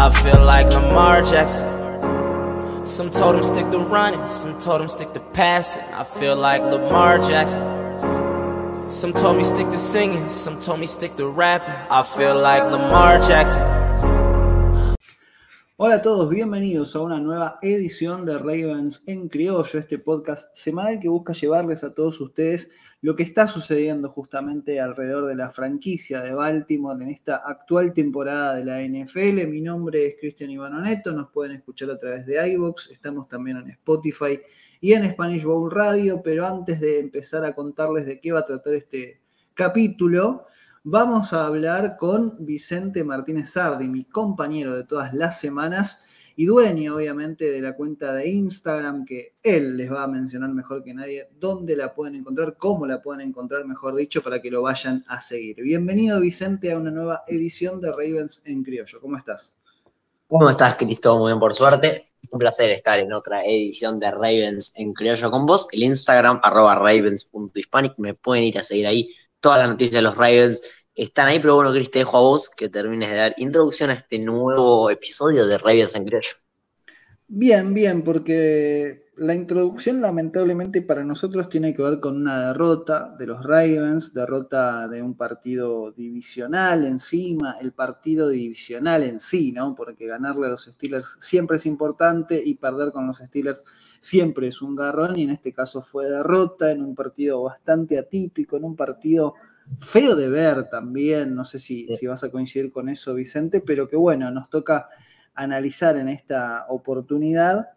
I feel like Lamar Jackson. Some told him stick to running, some told him stick to passing. I feel like Lamar Jackson. Some told me stick to singing, some told me stick to rapping. I feel like Lamar Jackson. Hola a todos, bienvenidos a una nueva edición de Ravens en Criollo, este podcast semanal que busca llevarles a todos ustedes lo que está sucediendo justamente alrededor de la franquicia de Baltimore en esta actual temporada de la NFL. Mi nombre es Cristian Ivanoneto, nos pueden escuchar a través de iVoox, estamos también en Spotify y en Spanish Bowl Radio, pero antes de empezar a contarles de qué va a tratar este capítulo, vamos a hablar con Vicente Martínez Sardi, mi compañero de todas las semanas y dueño obviamente de la cuenta de Instagram que él les va a mencionar mejor que nadie dónde la pueden encontrar, cómo la pueden encontrar, mejor dicho, para que lo vayan a seguir. Bienvenido Vicente a una nueva edición de Ravens en Criollo. ¿Cómo estás? ¿Cómo estás, Cristo? Muy bien, por suerte. Un placer estar en otra edición de Ravens en Criollo con vos. El Instagram, arroba ravens.hispanic. Me pueden ir a seguir ahí todas las noticias de los Ravens están ahí, pero bueno, Cris, te dejo a vos que termines de dar introducción a este nuevo episodio de Ravens en Criollo. Bien, bien, porque la introducción lamentablemente para nosotros tiene que ver con una derrota de los Ravens, derrota de un partido divisional encima, el partido divisional en sí, ¿no? Porque ganarle a los Steelers siempre es importante y perder con los Steelers siempre es un garrón y en este caso fue derrota en un partido bastante atípico, en un partido feo de ver también, no sé si, si, vas a coincidir con eso, Vicente, pero que bueno, nos toca analizar en esta oportunidad.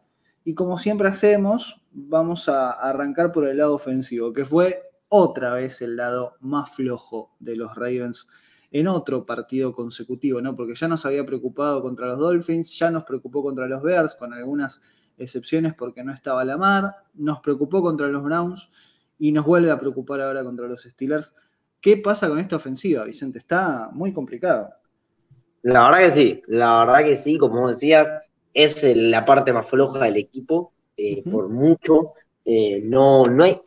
Y como siempre hacemos, vamos a arrancar por el lado ofensivo, que fue otra vez el lado más flojo de los Ravens en otro partido consecutivo, ¿no? Porque ya nos había preocupado contra los Dolphins, ya nos preocupó contra los Bears, con algunas excepciones porque no estaba la mar, nos preocupó contra los Browns y nos vuelve a preocupar ahora contra los Steelers. ¿Qué pasa con esta ofensiva, Vicente? Está muy complicado. La verdad que sí, la verdad que sí, como decías, es la parte más floja del equipo, eh, por mucho. Eh, no, no hay,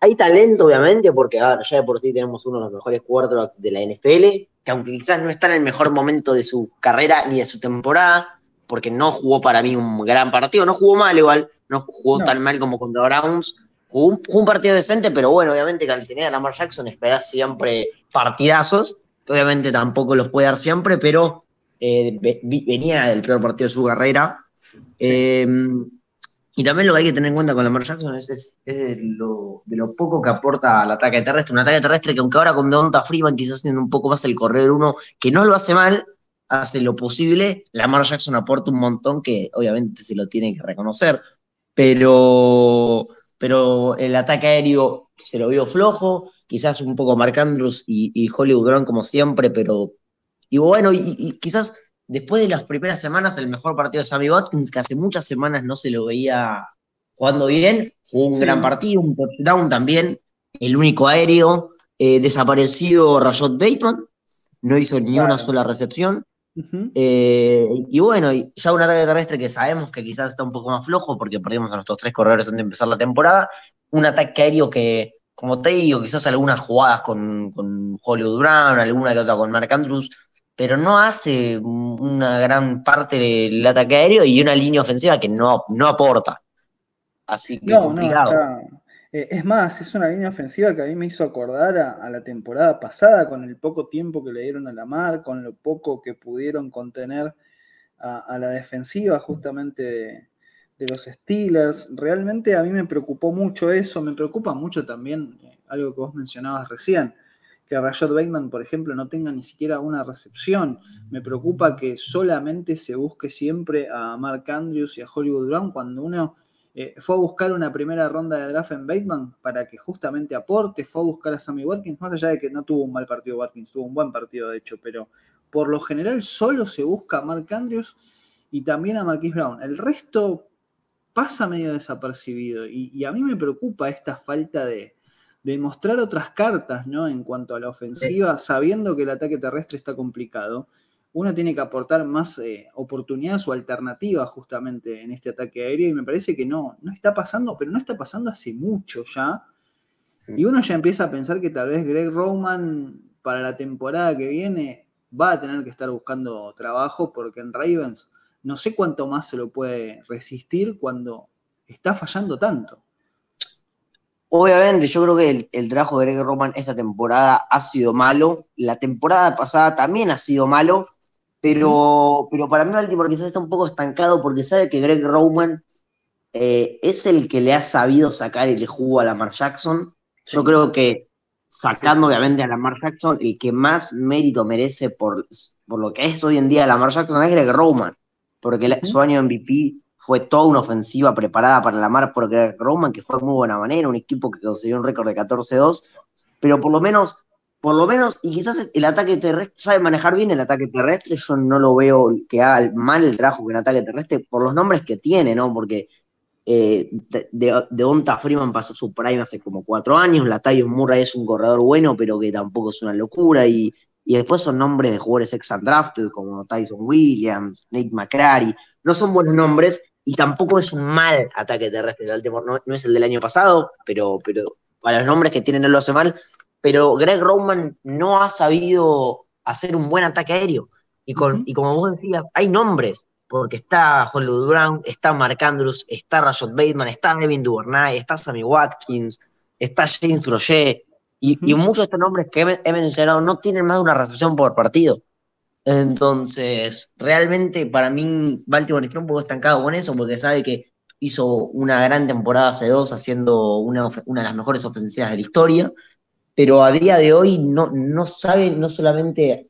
hay talento, obviamente, porque ya de por sí tenemos uno de los mejores quarterbacks de la NFL, que aunque quizás no está en el mejor momento de su carrera ni de su temporada, porque no jugó para mí un gran partido, no jugó mal igual, no jugó tan mal como contra Browns, Jugó un, partido decente, pero bueno, obviamente que al tener a Lamar Jackson esperás siempre partidazos. Obviamente tampoco los puede dar siempre, pero eh, venía del peor partido de su carrera. Em, y también lo que hay que tener en cuenta con Lamar Jackson es, de, lo, poco que aporta al ataque terrestre. Un ataque terrestre que aunque ahora con Devonta Freeman quizás haciendo un poco más el corredor uno, que no lo hace mal, hace lo posible. Lamar Jackson aporta un montón que obviamente se lo tiene que reconocer. Pero pero el ataque aéreo se lo vio flojo, quizás un poco Mark Andrews y, Hollywood Brown como siempre, pero y bueno, y, quizás después de las primeras semanas el mejor partido de Sammy Watkins, que hace muchas semanas no se lo veía jugando bien, jugó un gran partido, un touchdown también, el único aéreo, eh, desapareció Rashad Bateman, no hizo ni una sola recepción, eh, y bueno, ya un ataque terrestre que sabemos que quizás está un poco más flojo porque perdimos a nuestros tres corredores antes de empezar la temporada. Un ataque aéreo que, como te digo, quizás algunas jugadas con, con Hollywood Brown, alguna que otra con Mark Andrews, pero no hace una gran parte del ataque aéreo y una línea ofensiva que no, no aporta. Así que complicado. Eh, es más, es una línea ofensiva que a mí me hizo acordar a, la temporada pasada, con el poco tiempo que le dieron a la mar, con lo poco que pudieron contener a, la defensiva justamente de, los Steelers. Realmente a mí me preocupó mucho eso, me preocupa mucho también eh, algo que vos mencionabas recién, que Rashad Bateman, por ejemplo, no tenga ni siquiera una recepción. Me preocupa que solamente se busque siempre a Mark Andrews y a Hollywood Brown cuando uno eh, fue a buscar una primera ronda de draft en Bateman para que justamente aporte, fue a buscar a Sammy Watkins, más allá de que no tuvo un mal partido Watkins, tuvo un buen partido de hecho, pero por lo general solo se busca a Mark Andrews y también a Marquis Brown. El resto pasa medio desapercibido y, a mí me preocupa esta falta de, de, mostrar otras cartas ¿no? en cuanto a la ofensiva, sabiendo que el ataque terrestre está complicado uno tiene que aportar más eh, oportunidades o alternativas justamente en este ataque aéreo y me parece que no, no está pasando, pero no está pasando hace mucho ya. Y uno ya empieza a pensar que tal vez Greg Roman para la temporada que viene va a tener que estar buscando trabajo porque en Ravens no sé cuánto más se lo puede resistir cuando está fallando tanto. Obviamente, yo creo que el, trabajo de Greg Roman esta temporada ha sido malo. La temporada pasada también ha sido malo, pero, pero para mí Baltimore quizás está un poco estancado porque sabe que Greg Roman eh, es el que le ha sabido sacar el jugo a Lamar Jackson. Yo creo que sacando obviamente a Lamar Jackson, el que más mérito merece por, por lo que es hoy en día Lamar Jackson es Greg Roman, porque su año MVP fue toda una ofensiva preparada para la mar por Greg Roman, que fue de muy buena manera, un equipo que consiguió un récord de 14-2, pero por lo menos, por lo menos, y quizás el ataque terrestre, sabe manejar bien el ataque terrestre, yo no lo veo que haga mal el trabajo con el ataque terrestre por los nombres que tiene, ¿no? Porque eh, de, de, Onta Freeman pasó su prime hace como cuatro años, Latavius Murray es un corredor bueno, pero que tampoco es una locura, y, y después son nombres de jugadores ex undrafted como Tyson Williams, Nate McCrary, no son buenos nombres, y tampoco es un mal ataque terrestre. No, es el del año pasado, pero, pero para los nombres que tiene no lo hace mal. Pero Greg Roman no ha sabido hacer un buen ataque aéreo. Y, con, y como vos decías, hay nombres, porque está Hollywood Brown, está Mark Andrews, está Rashad Bateman, está Devin Duvernay, está Sammy Watkins, está James Brochet, y, y, muchos de estos nombres que he, mencionado no tienen más de una recepción por partido. Entonces, realmente para mí Baltimore está un poco estancado con eso porque sabe que hizo una gran temporada hace dos haciendo una, una de las mejores ofensivas de la historia, pero a día de hoy no, no sabe no solamente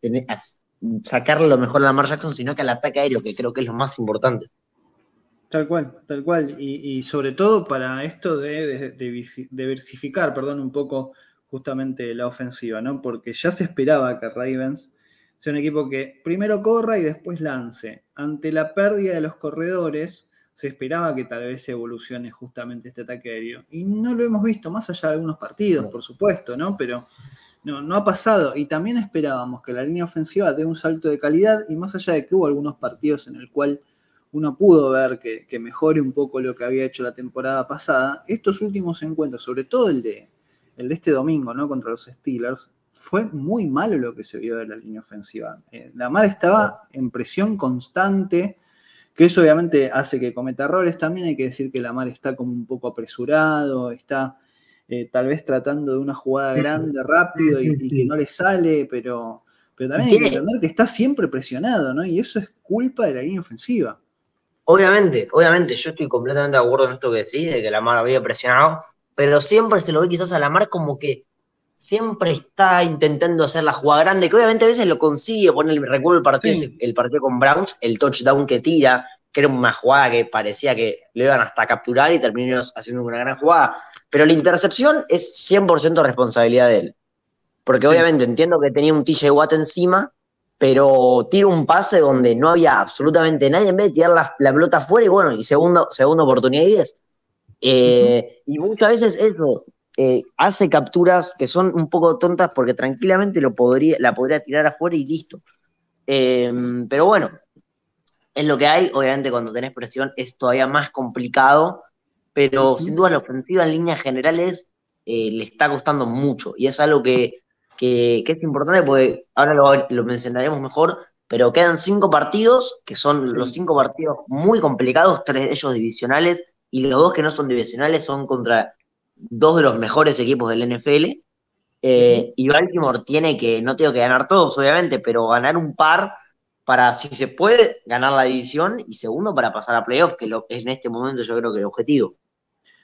sacarle lo mejor a Lamar Jackson, sino que al ataque aéreo, que creo que es lo más importante. Tal cual, tal cual. Y, sobre todo para esto de, de, diversificar, perdón, un poco justamente la ofensiva, ¿no? Porque ya se esperaba que Ravens sea un equipo que primero corra y después lance. Ante la pérdida de los corredores, se esperaba que tal vez evolucione justamente este ataque aéreo. Y no lo hemos visto, más allá de algunos partidos, por supuesto, ¿no? Pero no, no ha pasado. Y también esperábamos que la línea ofensiva dé un salto de calidad, y más allá de que hubo algunos partidos en el cual uno pudo ver que, que mejore un poco lo que había hecho la temporada pasada, estos últimos encuentros, sobre todo el de, el de este domingo, ¿no? Contra los Steelers, fue muy malo lo que se vio de la línea ofensiva. Eh, la mar estaba en presión constante, que eso obviamente hace que cometa errores. También hay que decir que la mar está como un poco apresurado, está eh, tal vez tratando de una jugada grande, rápido y, que no le sale, pero, pero también hay que entender que está siempre presionado, ¿no? Y eso es culpa de la línea ofensiva. Obviamente, obviamente, yo estoy completamente de acuerdo en esto que decís, de que la mar había presionado, pero siempre se lo ve quizás a la mar como que siempre está intentando hacer la jugada grande, que obviamente a veces lo consigue, poner, recuerdo el partido, el partido con Browns, el touchdown que tira, que era una jugada que parecía que lo iban hasta capturar y terminó haciendo una gran jugada. Pero la intercepción es 100% responsabilidad de él. Porque obviamente entiendo que tenía un TJ Watt encima, pero tira un pase donde no había absolutamente nadie, en vez de tirar la, pelota afuera y bueno, y segundo, segunda oportunidad y 10. Eh, y muchas veces eso, eh, hace capturas que son un poco tontas porque tranquilamente lo podría, la podría tirar afuera y listo. Em, pero bueno, es lo que hay. Obviamente, cuando tenés presión es todavía más complicado, pero sin duda la ofensiva en líneas generales eh, le está costando mucho y es algo que, es importante porque ahora lo, mencionaremos mejor. Pero quedan cinco partidos, que son los cinco partidos muy complicados, tres de ellos divisionales, y los dos que no son divisionales son contra dos de los mejores equipos del NFL. Eh, y Baltimore tiene que, no tengo que ganar todos, obviamente, pero ganar un par para, si se puede, ganar la división y segundo, para pasar a playoff, que lo, es en este momento yo creo que el objetivo.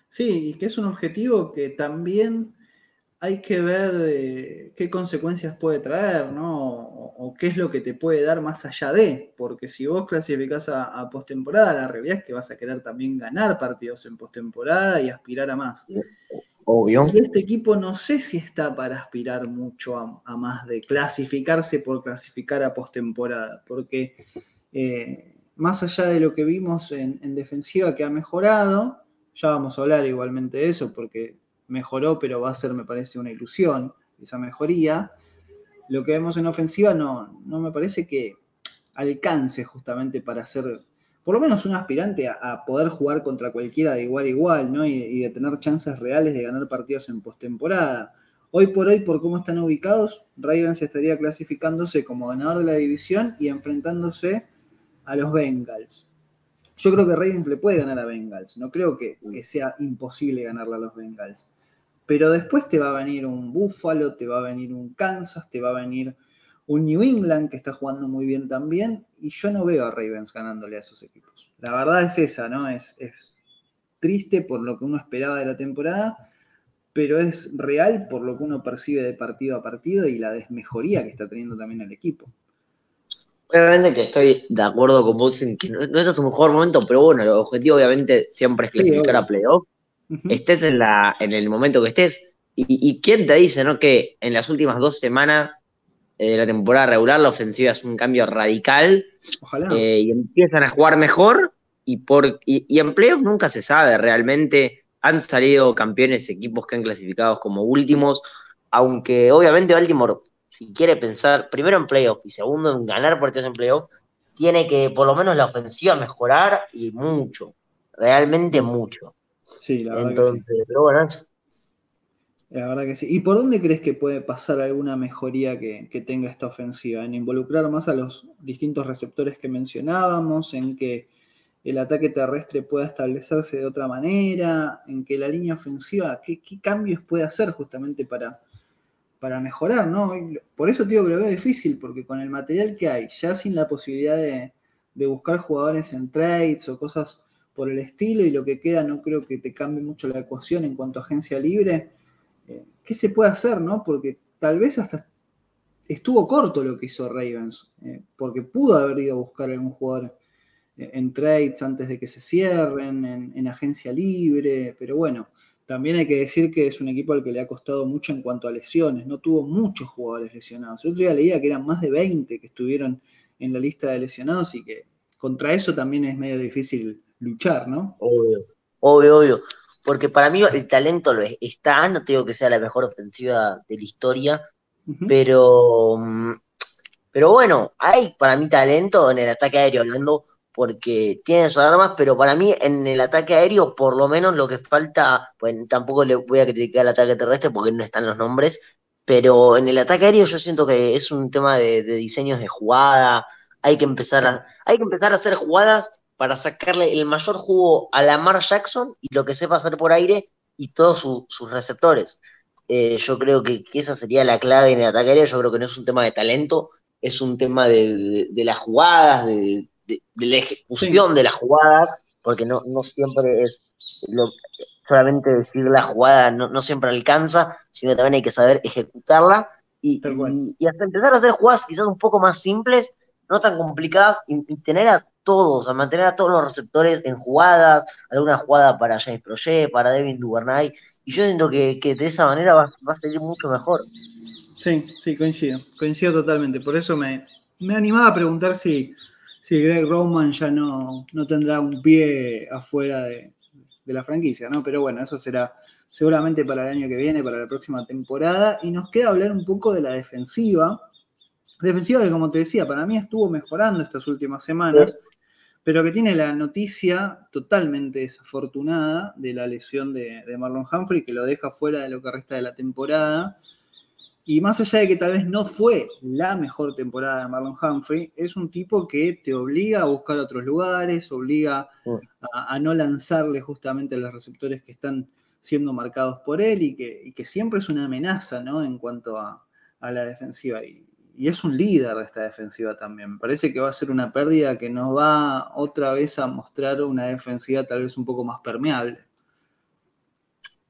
Sí, y que es un objetivo que también hay que ver eh, qué consecuencias puede traer, ¿no? O, qué es lo que te puede dar más allá de, porque si vos clasificás a, a postemporada, la realidad es que vas a querer también ganar partidos en postemporada y aspirar a más. Obvio. Y este equipo no sé si está para aspirar mucho a, más de clasificarse por clasificar a postemporada, porque eh, más allá de lo que vimos en, en defensiva que ha mejorado, ya vamos a hablar igualmente de eso, porque mejoró, pero va a ser, me parece, una ilusión esa mejoría. Lo que vemos en ofensiva no, no me parece que alcance justamente para ser, por lo menos, un aspirante a, poder jugar contra cualquiera de igual a igual, ¿no? Y, de tener chances reales de ganar partidos en postemporada. Hoy por hoy, por cómo están ubicados, Ravens estaría clasificándose como ganador de la división y enfrentándose a los Bengals. Yo creo que Ravens le puede ganar a Bengals, no creo que, sea imposible ganarle a los Bengals. Pero después te va a venir un Buffalo, te va a venir un Kansas, te va a venir un New England que está jugando muy bien también, y yo no veo a Ravens ganándole a esos equipos. La verdad es esa, ¿no? Es, es triste por lo que uno esperaba de la temporada, pero es real por lo que uno percibe de partido a partido y la desmejoría que está teniendo también el equipo. Obviamente que estoy de acuerdo con vos en que no, este es un mejor momento, pero bueno, el objetivo obviamente siempre es clasificar a playoff. Estés en, la, en el momento que estés. Y, quién te dice, ¿no? Que en las últimas dos semanas de la temporada regular la ofensiva es un cambio radical. Eh, y empiezan a jugar mejor. Y, por, y, en playoff nunca se sabe realmente. Han salido campeones equipos que han clasificado como últimos. Aunque obviamente Baltimore si quiere pensar primero en playoff y segundo en ganar partidos en playoff, tiene que por lo menos la ofensiva mejorar y mucho, realmente mucho. Sí, la verdad que sí. Pero bueno, la verdad que sí. ¿Y por dónde crees que puede pasar alguna mejoría que, que, tenga esta ofensiva? ¿En involucrar más a los distintos receptores que mencionábamos? ¿En que el ataque terrestre pueda establecerse de otra manera? ¿En que la línea ofensiva, qué, qué cambios puede hacer justamente para, para mejorar, ¿no? Por eso digo que lo veo difícil, porque con el material que hay, ya sin la posibilidad de, buscar jugadores en trades o cosas por el estilo, y lo que queda no creo que te cambie mucho la ecuación en cuanto a agencia libre, eh, ¿qué se puede hacer, no? Porque tal vez hasta estuvo corto lo que hizo Ravens, eh, porque pudo haber ido a buscar algún jugador eh, en trades antes de que se cierren, en agencia libre, pero bueno, también hay que decir que es un equipo al que le ha costado mucho en cuanto a lesiones. No tuvo muchos jugadores lesionados. El otro día leía que eran más de 20 que estuvieron en la lista de lesionados y que contra eso también es medio difícil luchar, ¿no? Obvio, obvio, obvio. Porque para mí el talento lo está, no tengo que sea la mejor ofensiva de la historia, pero, mm, pero bueno, hay para mí talento en el ataque aéreo, hablando porque tiene sus armas, pero para mí en el ataque aéreo, por lo menos lo que falta, pues tampoco le voy a criticar el ataque terrestre porque no están los nombres, pero en el ataque aéreo yo siento que es un tema de, diseños de jugada, hay que, empezar a, hay que empezar a hacer jugadas para sacarle el mayor jugo a Lamar Jackson y lo que sepa hacer por aire y todos sus receptores. Eh, yo creo que, esa sería la clave en el ataque aéreo, yo creo que no es un tema de talento, es un tema de las jugadas, de, de, la ejecución de las jugadas, porque no, no siempre es solamente decir la jugada no, siempre alcanza, sino también hay que saber ejecutarla. Y, y, hasta empezar a hacer jugadas quizás un poco más simples, no tan complicadas, y, tener a todos, a mantener a todos los receptores en jugadas, alguna jugada para James Projet, para Devin Duvernay, y yo siento que, de esa manera va, a salir mucho mejor. Sí, sí, coincido, coincido totalmente. Por eso me, me animaba a preguntar si, Sí, Greg Roman ya no, no tendrá un pie afuera de, la franquicia, ¿no? Pero bueno, eso será seguramente para el año que viene, para la próxima temporada. Y nos queda hablar un poco de la defensiva. Defensiva que, como te decía, para mí estuvo mejorando estas últimas semanas, pero que tiene la noticia totalmente desafortunada de la lesión de, de Marlon Humphrey, que lo deja fuera de lo que resta de la temporada. Y más allá de que tal vez no fue la mejor temporada de Marlon Humphrey, es un tipo que te obliga a buscar otros lugares, obliga a, no lanzarle justamente a los receptores que están siendo marcados por él y que, siempre es una amenaza ¿no? en cuanto a, la defensiva. Y, es un líder de esta defensiva también. Me parece que va a ser una pérdida que nos va otra vez a mostrar una defensiva tal vez un poco más permeable.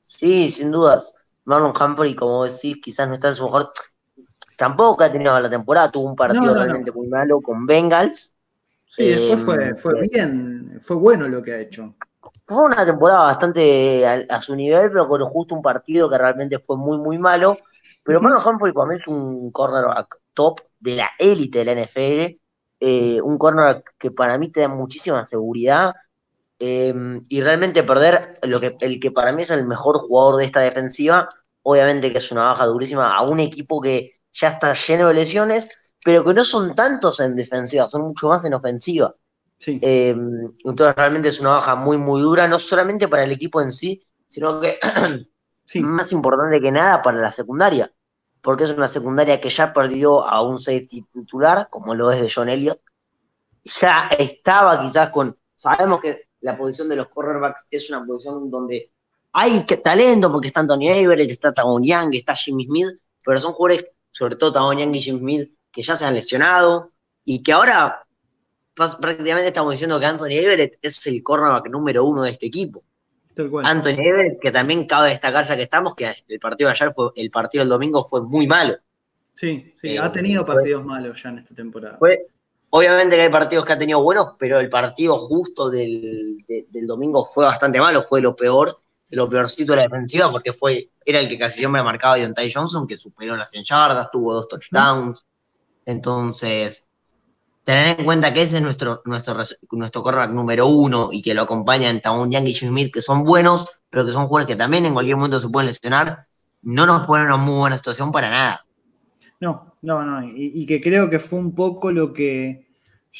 Sí, sin dudas. Marlon Humphrey, como decís, quizás no está en su mejor. Tampoco ha tenido la temporada, tuvo un partido realmente muy malo con Bengals. Sí, después eh, fue, bien, fue bueno lo que ha hecho. Fue una temporada bastante a, su nivel, pero con justo un partido que realmente fue muy, muy malo. Pero Marlon Humphrey para mí es un cornerback top de la élite de la NFL. Eh, un cornerback que para mí te da muchísima seguridad Em, y realmente perder lo que, el que para mí es el mejor jugador de esta defensiva, obviamente que es una baja durísima a un equipo que ya está lleno de lesiones, pero que no son tantos en defensiva, son mucho más en ofensiva. Em, entonces realmente es una baja muy, muy dura, no solamente para el equipo en sí, sino que más importante que nada para la secundaria, porque es una secundaria que ya perdió a un safety titular, como lo es de John Elliott. Ya estaba quizás con. Sabemos que la posición de los cornerbacks es una posición donde hay talento, porque está Anthony Everett, está Tavon Young, está Jimmy Smith, pero son jugadores, sobre todo Tavon Young y Jimmy Smith, que ya se han lesionado y que ahora prácticamente estamos diciendo que Anthony Everett es el cornerback número uno de este equipo. Anthony Everett, que también cabe destacar ya que estamos, que el partido de ayer fue, el partido del domingo fue muy malo. Sí, sí, ha tenido partidos malos ya en esta temporada. obviamente que hay partidos que ha tenido buenos, pero el partido justo del, domingo fue bastante malo, fue lo peor, lo peorcito de la defensiva, porque fue, era el que casi siempre marcaba Deontay Johnson, que superó las 100 yardas, tuvo dos touchdowns. Entonces, tener en cuenta que ese es nuestro, nuestro, nuestro número uno y que lo acompañan Taun Young y Jim Smith, que son buenos, pero que son jugadores que también en cualquier momento se pueden lesionar, no nos ponen en una muy buena situación para nada. No, no, no. Y, que creo que fue un poco lo que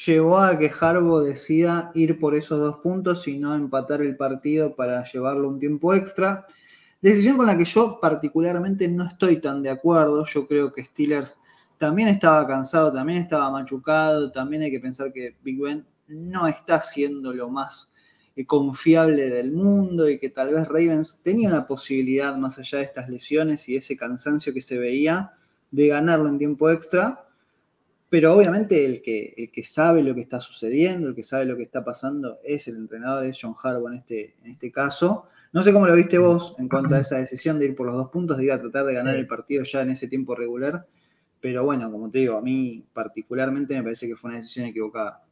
llevó a que Harbo decida ir por esos dos puntos y no empatar el partido para llevarlo un tiempo extra. Decisión con la que yo particularmente no estoy tan de acuerdo. Yo creo que Steelers también estaba cansado, también estaba machucado, también hay que pensar que Big Ben no está siendo lo más eh, confiable del mundo y que tal vez Ravens tenía la posibilidad, más allá de estas lesiones y ese cansancio que se veía, de ganarlo en tiempo extra. Pero obviamente el que, el que sabe lo que está sucediendo, el que sabe lo que está pasando, es el entrenador, es John Harbaugh en este, en este caso. No sé cómo lo viste vos en cuanto a esa decisión de ir por los dos puntos, de ir a tratar de ganar el partido ya en ese tiempo regular pero bueno, como te digo, a mí particularmente me parece que fue una decisión equivocada.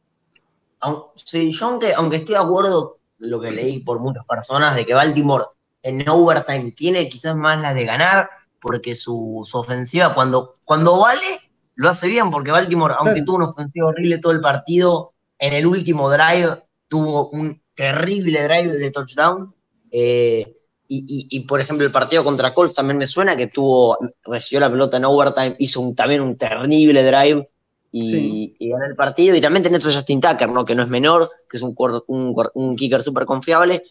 Sí, yo aunque, aunque estoy de acuerdo lo que leí por muchas personas de que Baltimore en overtime tiene quizás más la de ganar, porque su, ofensiva cuando, cuando vale lo hace bien, porque Baltimore, aunque tuvo una ofensiva horrible todo el partido, en el último drive tuvo un terrible drive de touchdown. Eh, y, por ejemplo, el partido contra Colts también me suena que tuvo, recibió la pelota en overtime, hizo también un terrible drive y, ganó el partido. Y también tenés a Justin Tucker, ¿no? que no es menor, que es un, un, kicker súper confiable.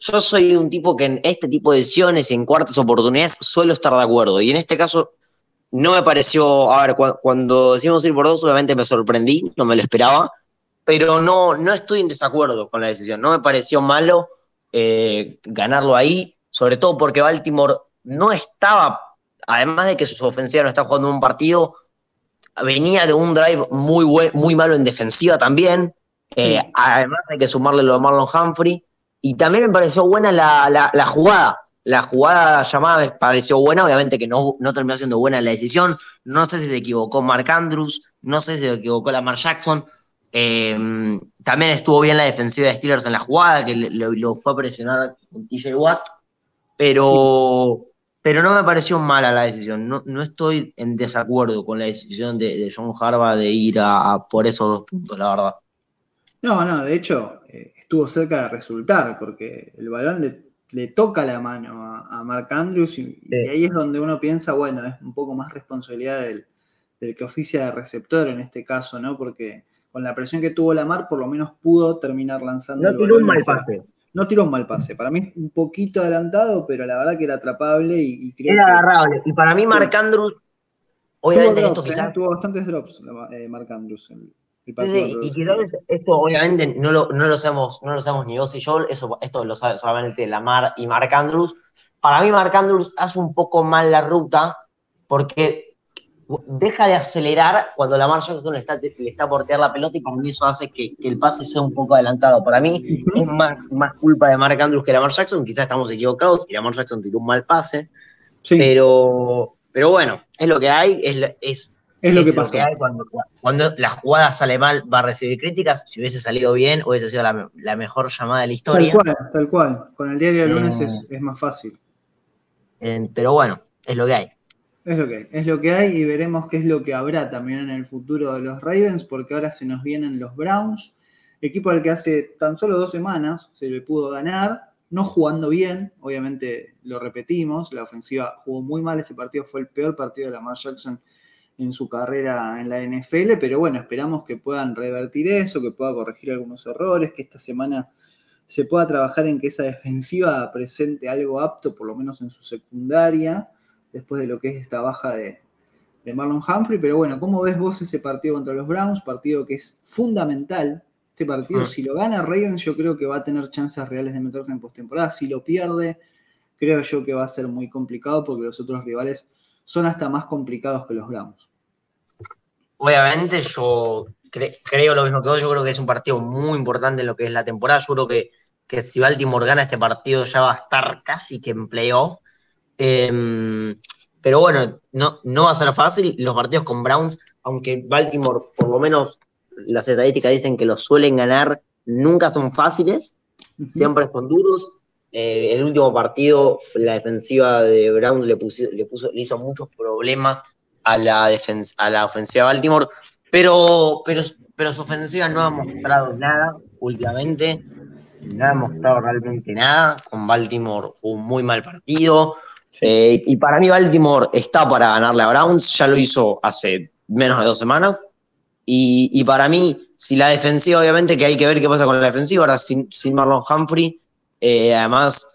Yo soy un tipo que en este tipo de decisiones y en cuartas oportunidades suelo estar de acuerdo. Y en este caso no me pareció, a ver, cuando decimos ir por dos, obviamente me sorprendí, no me lo esperaba, pero no, no estoy en desacuerdo con la decisión. No me pareció malo eh, ganarlo ahí sobre todo porque Baltimore no estaba, además de que su ofensiva no está jugando un partido, venía de un drive muy, muy malo en defensiva también, eh, además hay que sumarle lo de Marlon Humphrey, y también me pareció buena la, jugada. La jugada llamada me pareció buena, obviamente que no, no terminó siendo buena la decisión. No sé si se equivocó Mark Andrews, no sé si se equivocó Lamar Jackson. Eh, también estuvo bien la defensiva de Steelers en la jugada, que lo, fue a presionar con TJ Watt pero, pero no me pareció mala la decisión. No, estoy en desacuerdo con la decisión de, John Harbaugh de ir a, por esos dos puntos, la verdad. No, no, de hecho, eh, estuvo cerca de resultar, porque el balón le, toca la mano a, Mark Andrews y, ahí es donde uno piensa, bueno, es un poco más responsabilidad del, que oficia de receptor en este caso, ¿no? Porque con la presión que tuvo Lamar, por lo menos pudo terminar lanzando. No un mal pase. No tiró un mal pase. Para mí un poquito adelantado, pero la verdad que era atrapable y, creo Era agarrable. Y para mí Marc Andrews, obviamente esto quizás... ¿eh? Tuvo bastantes drops eh, Marc Andrews. y quizás esto obviamente no lo, no lo, sabemos, no lo sabemos ni vos y yo, eso, esto lo sabe solamente Lamar y Marc Andrews. Para mí Marc Andrews hace un poco mal la ruta porque deja de acelerar cuando la Jackson le está, le está portear la pelota y para mí eso hace que, el pase sea un poco adelantado. Para mí es más, más culpa de Mark Andrews que Lamar Jackson, quizás estamos equivocados y Lamar Jackson tiró un mal pase, pero, pero bueno, es lo que hay, es, es, es lo que pasa. cuando, cuando, la jugada sale mal va a recibir críticas, si hubiese salido bien hubiese sido la, la mejor llamada de la historia. Tal cual, tal cual, con el diario de lunes es, es, más fácil. pero bueno, es lo que hay. Es lo que, es lo que hay y veremos qué es lo que habrá también en el futuro de los Ravens, porque ahora se nos vienen los Browns, equipo al que hace tan solo dos semanas se le pudo ganar, no jugando bien, obviamente lo repetimos, la ofensiva jugó muy mal, ese partido fue el peor partido de Lamar Jackson en su carrera en la NFL, pero bueno, esperamos que puedan revertir eso, que pueda corregir algunos errores, que esta semana se pueda trabajar en que esa defensiva presente algo apto, por lo menos en su secundaria, después de lo que es esta baja de, Marlon Humphrey. Pero bueno, ¿cómo ves vos ese partido contra los Browns? Partido que es fundamental. Este partido, si lo gana Ravens, yo creo que va a tener chances reales de meterse en postemporada. Si lo pierde, creo yo que va a ser muy complicado porque los otros rivales son hasta más complicados que los Browns. Obviamente, yo creo lo mismo que vos. Yo creo que es un partido muy importante en lo que es la temporada. Yo creo que, que si Baltimore gana este partido ya va a estar casi que en playoff. Em, pero bueno, no, no va a ser fácil. Los partidos con Browns, aunque Baltimore, por lo menos las estadísticas dicen que los suelen ganar, nunca son fáciles, siempre son duros. Eh, el último partido, la defensiva de Browns le, le, puso, le hizo muchos problemas a la, a la ofensiva de Baltimore, pero, pero, pero su ofensiva no ha mostrado nada últimamente, no ha mostrado realmente nada. Con Baltimore un muy mal partido. Eh, y para mí Baltimore está para ganarle a Browns, ya lo hizo hace menos de dos semanas. Y, para mí, si la defensiva, obviamente que hay que ver qué pasa con la defensiva, ahora sin, Marlon Humphrey, eh, además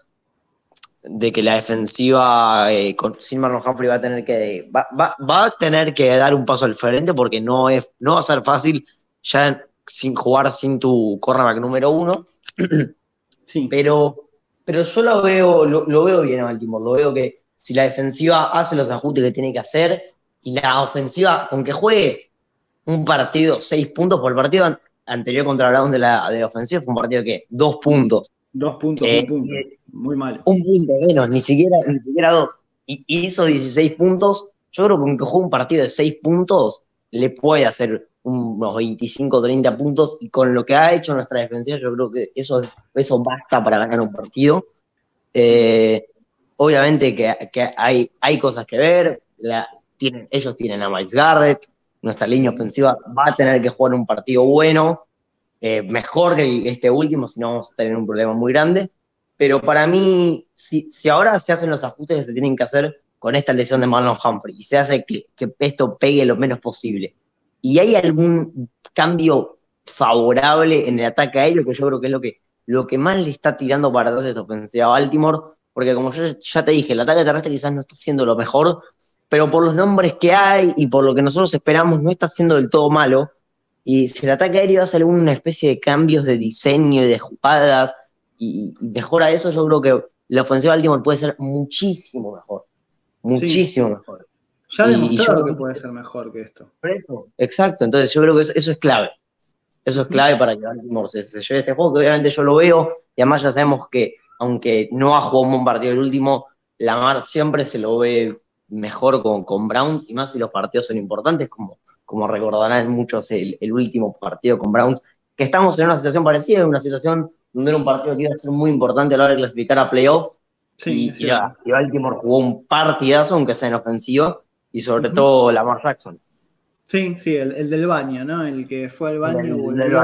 de que la defensiva eh, sin Marlon Humphrey va a tener que va, a tener que dar un paso al frente porque no es no va a ser fácil ya sin jugar sin tu cornerback número uno. Sí. Pero pero yo lo veo, lo, veo bien a Baltimore. Lo veo que si la defensiva hace los ajustes que tiene que hacer y la ofensiva, con que juegue un partido, seis puntos por el partido anterior contra Brown de la, de ofensiva, fue un partido que dos puntos. Dos puntos, un punto. Eh, Muy mal. Un punto menos, ni siquiera, ni siquiera dos. Y hizo 16 puntos. Yo creo que con que juegue un partido de seis puntos, le puede hacer unos 25 30 puntos y con lo que ha hecho nuestra defensiva yo creo que eso, eso basta para ganar un partido. Eh, obviamente que, hay, hay cosas que ver, tienen, ellos tienen a Miles Garrett, nuestra línea ofensiva va a tener que jugar un partido bueno, eh, mejor que este último, si no vamos a tener un problema muy grande. Pero para mí, si, si ahora se hacen los ajustes que se tienen que hacer con esta lesión de Marlon Humphrey y se hace que, que esto pegue lo menos posible, y hay algún cambio favorable en el ataque aéreo, que yo creo que es lo que, lo que más le está tirando para atrás esta ofensiva a Baltimore, porque como yo ya te dije, el ataque terrestre quizás no está siendo lo mejor, pero por los nombres que hay y por lo que nosotros esperamos, no está siendo del todo malo. Y si el ataque aéreo hace alguna especie de cambios de diseño y de jugadas y, mejora eso, yo creo que la ofensiva de Baltimore puede ser muchísimo mejor. Muchísimo mejor. Ya ha demostrado que puede ser mejor que esto. Exacto, entonces yo creo que eso, es clave. Eso es clave para que Baltimore se, lleve este juego, que obviamente yo lo veo, y además ya sabemos que, aunque no ha jugado un buen partido el último, Lamar siempre se lo ve mejor con, con Browns, y más si los partidos son importantes, como, como recordarán muchos el, último partido con Browns, que estamos en una situación parecida, en una situación donde era un partido que iba a ser muy importante a la hora de clasificar a playoff, y, y, Baltimore jugó un partidazo, aunque sea en ofensiva, y sobre todo Lamar Jackson. Sí, sí, el, del baño, ¿no? El que fue al baño, volvió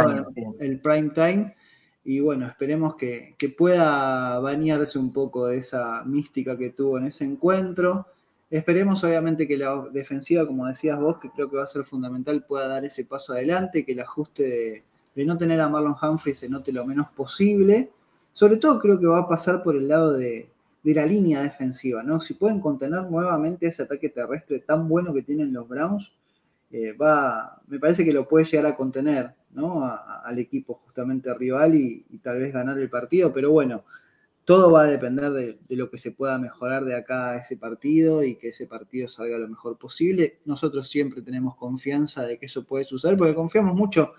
el, prime time. Y bueno, esperemos que, pueda bañarse un poco de esa mística que tuvo en ese encuentro. Esperemos obviamente que la defensiva, como decías vos, que creo que va a ser fundamental, pueda dar ese paso adelante, que el ajuste de, de no tener a Marlon Humphrey se note lo menos posible. Sobre todo creo que va a pasar por el lado de, de la línea defensiva, ¿no? Si pueden contener nuevamente ese ataque terrestre tan bueno que tienen los Browns, eh, va, me parece que lo puede llegar a contener, ¿no? al equipo justamente rival y, tal vez ganar el partido, pero bueno, todo va a depender de, lo que se pueda mejorar de acá a ese partido y que ese partido salga lo mejor posible. Nosotros siempre tenemos confianza de que eso puede suceder porque confiamos mucho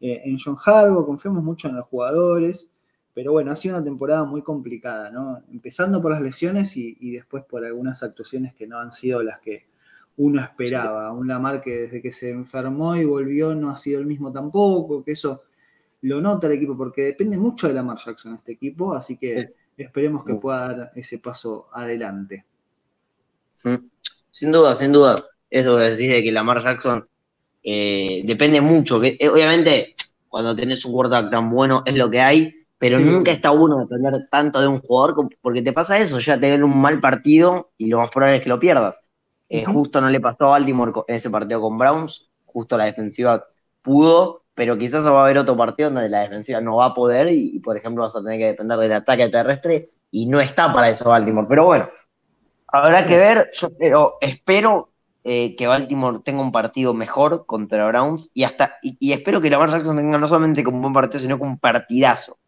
eh, en John Harbaugh, confiamos mucho en los jugadores pero bueno, ha sido una temporada muy complicada, ¿no? Empezando por las lesiones y, después por algunas actuaciones que no han sido las que uno esperaba. Un Lamar que desde que se enfermó y volvió no ha sido el mismo tampoco, que eso lo nota el equipo, porque depende mucho de Lamar Jackson este equipo, así que esperemos que pueda dar ese paso adelante. Sin duda, sin duda. Eso que decís de que Lamar Jackson eh, depende mucho. Que, eh, obviamente, cuando tenés un quarterback tan bueno, es lo que hay pero nunca está uno depender tanto de un jugador porque te pasa eso, ya te ven un mal partido y lo más probable es que lo pierdas. Eh, justo no le pasó a Baltimore en ese partido con Browns, justo la defensiva pudo pero quizás va a haber otro partido donde la defensiva no va a poder y, por ejemplo, vas a tener que depender del ataque terrestre y no está para eso Baltimore. Pero bueno, habrá que ver. Yo espero eh, que Baltimore tenga un partido mejor contra Browns y hasta y, espero que Lamar Jackson tenga no solamente como un buen partido, sino como un partidazo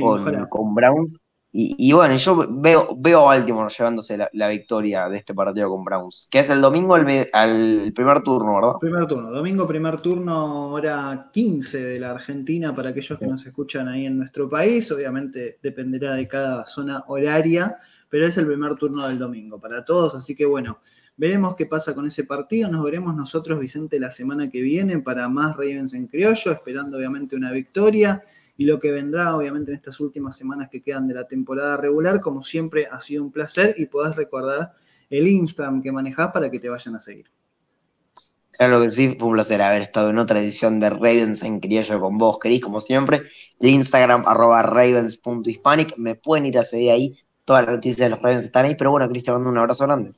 con, con Browns y, bueno, yo veo, veo a Baltimore llevándose la, victoria de este partido con Browns, que es el domingo al, primer turno, ¿verdad? Primer turno, domingo primer turno, hora 15 de la Argentina para aquellos que nos escuchan ahí en nuestro país. Obviamente dependerá de cada zona horaria, pero es el primer turno del domingo para todos, así que bueno. Veremos qué pasa con ese partido. Nos veremos nosotros, Vicente, la semana que viene para más Ravens en criollo, esperando obviamente una victoria y lo que vendrá, obviamente, en estas últimas semanas que quedan de la temporada regular. Como siempre, ha sido un placer y podés recordar el Instagram que manejás para que te vayan a seguir. Claro que sí, fue un placer haber estado en otra edición de Ravens en criollo con vos, Cris, como siempre. De Instagram, arroba ravens.hispanic. Me pueden ir a seguir ahí. Todas las noticias de los Ravens están ahí. Pero bueno, Cris, te mando un abrazo grande.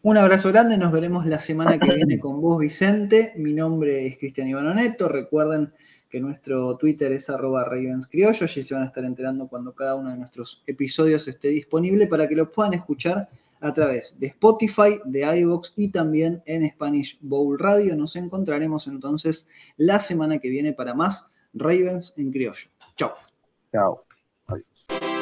Un abrazo grande, nos veremos la semana que viene con vos, Vicente. Mi nombre es Cristian Ivanoneto. Recuerden que nuestro Twitter es arroba ravenscriollo, allí se van a estar enterando cuando cada uno de nuestros episodios esté disponible para que lo puedan escuchar a través de Spotify, de iVoox y también en Spanish Bowl Radio. Nos encontraremos entonces la semana que viene para más Ravens en criollo. Chao. Chao. Adiós.